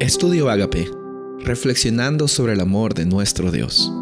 Estudio Agape, reflexionando sobre el amor de nuestro Dios.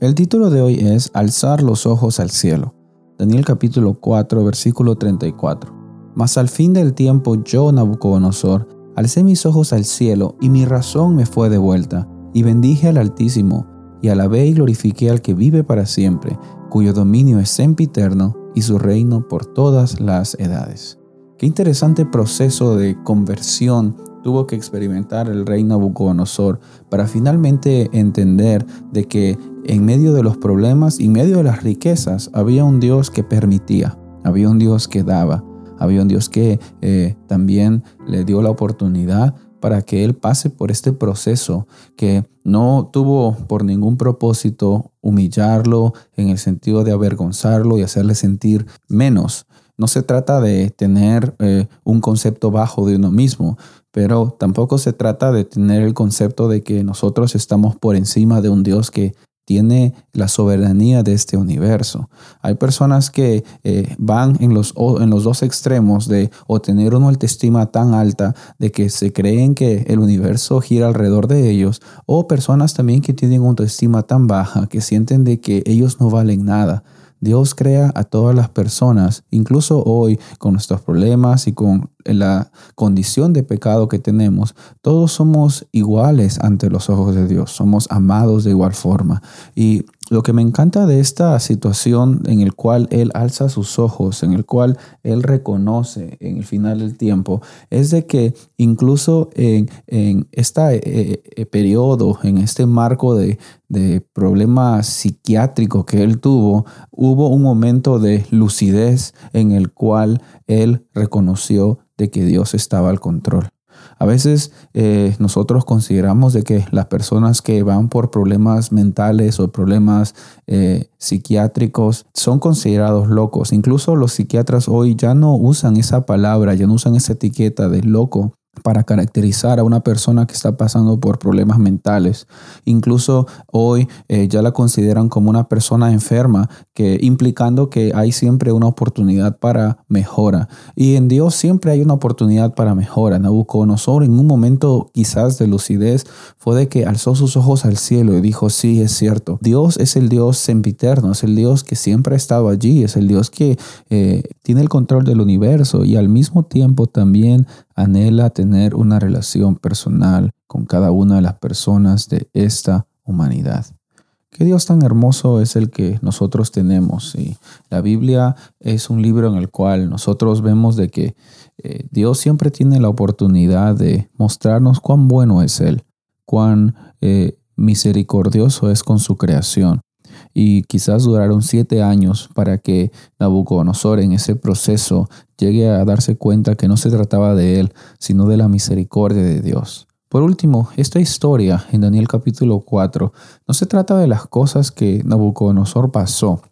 El título de hoy es Alzar los ojos al cielo. Daniel capítulo 4, versículo 34. Mas al fin del tiempo yo, Nabucodonosor, alcé mis ojos al cielo y mi razón me fue devuelta, y bendije al Altísimo, y alabé y glorifiqué al que vive para siempre, cuyo dominio es sempiterno y su reino por todas las edades. Qué interesante proceso de conversión tuvo que experimentar el rey Nabucodonosor para finalmente entender de que en medio de los problemas y medio de las riquezas había un Dios que permitía, había un Dios que daba, había un Dios que eh, también le dio la oportunidad para que él pase por este proceso que no tuvo por ningún propósito humillarlo en el sentido de avergonzarlo y hacerle sentir menos. No se trata de tener eh, un concepto bajo de uno mismo, pero tampoco se trata de tener el concepto de que nosotros estamos por encima de un Dios que tiene la soberanía de este universo. Hay personas que eh, van en los, en los dos extremos de o tener una autoestima tan alta de que se creen que el universo gira alrededor de ellos, o personas también que tienen una autoestima tan baja que sienten de que ellos no valen nada. Dios crea a todas las personas, incluso hoy con nuestros problemas y con la condición de pecado que tenemos, todos somos iguales ante los ojos de Dios, somos amados de igual forma. Y lo que me encanta de esta situación en el cual Él alza sus ojos, en el cual Él reconoce en el final del tiempo, es de que incluso en, este periodo, en este marco de, de problema psiquiátrico que Él tuvo, hubo un momento de lucidez en el cual Él reconoció de que Dios estaba al control. A veces eh, nosotros consideramos de que las personas que van por problemas mentales o problemas eh, psiquiátricos son considerados locos. Incluso los psiquiatras hoy ya no usan esa palabra, ya no usan esa etiqueta de loco, para caracterizar a una persona que está pasando por problemas mentales. Incluso hoy eh, ya la consideran como una persona enferma, que implicando que hay siempre una oportunidad para mejora. Y en Dios siempre hay una oportunidad para mejora. Nabucodonosor en un momento quizás de lucidez fue de que alzó sus ojos al cielo y dijo, sí, es cierto. Dios es el Dios sempiterno, es el Dios que siempre ha estado allí, es el Dios que eh, tiene el control del universo y al mismo tiempo también anhela tener una relación personal con cada una de las personas de esta humanidad. Qué Dios tan hermoso es el que nosotros tenemos. Y la Biblia es un libro en el cual nosotros vemos de que eh, Dios siempre tiene la oportunidad de mostrarnos cuán bueno es Él, cuán eh, misericordioso es con su creación y quizás duraron siete años para que Nabucodonosor en ese proceso llegue a darse cuenta que no se trataba de él, sino de la misericordia de Dios. Por último, esta historia en Daniel capítulo 4 no se trata de las cosas que Nabucodonosor pasó,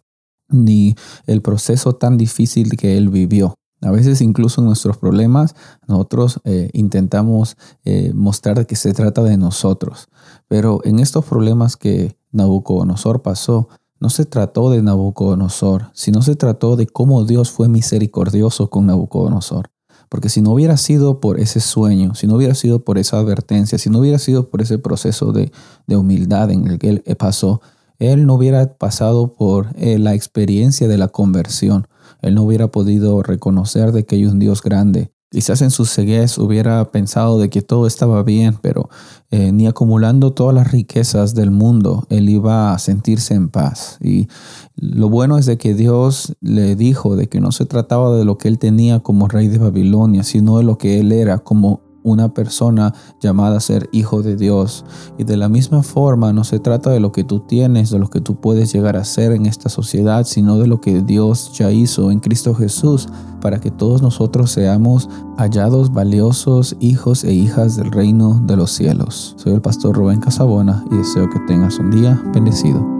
ni el proceso tan difícil que él vivió. A veces incluso en nuestros problemas nosotros eh, intentamos eh, mostrar que se trata de nosotros, pero en estos problemas que Nabucodonosor pasó, no se trató de Nabucodonosor, sino se trató de cómo Dios fue misericordioso con Nabucodonosor. Porque si no hubiera sido por ese sueño, si no hubiera sido por esa advertencia, si no hubiera sido por ese proceso de, humildad en el que él pasó, él no hubiera pasado por eh, la experiencia de la conversión. Él no hubiera podido reconocer de que hay un Dios grande, Quizás en su ceguez hubiera pensado de que todo estaba bien, pero eh, ni acumulando todas las riquezas del mundo, él iba a sentirse en paz. Y lo bueno es de que Dios le dijo de que no se trataba de lo que él tenía como rey de Babilonia, sino de lo que él era como una persona llamada a ser hijo de Dios. Y de la misma forma no se trata de lo que tú tienes, de lo que tú puedes llegar a ser en esta sociedad, sino de lo que Dios ya hizo en Cristo Jesús para que todos nosotros seamos hallados valiosos hijos e hijas del reino de los cielos. Soy el pastor Rubén Casabona y deseo que tengas un día bendecido.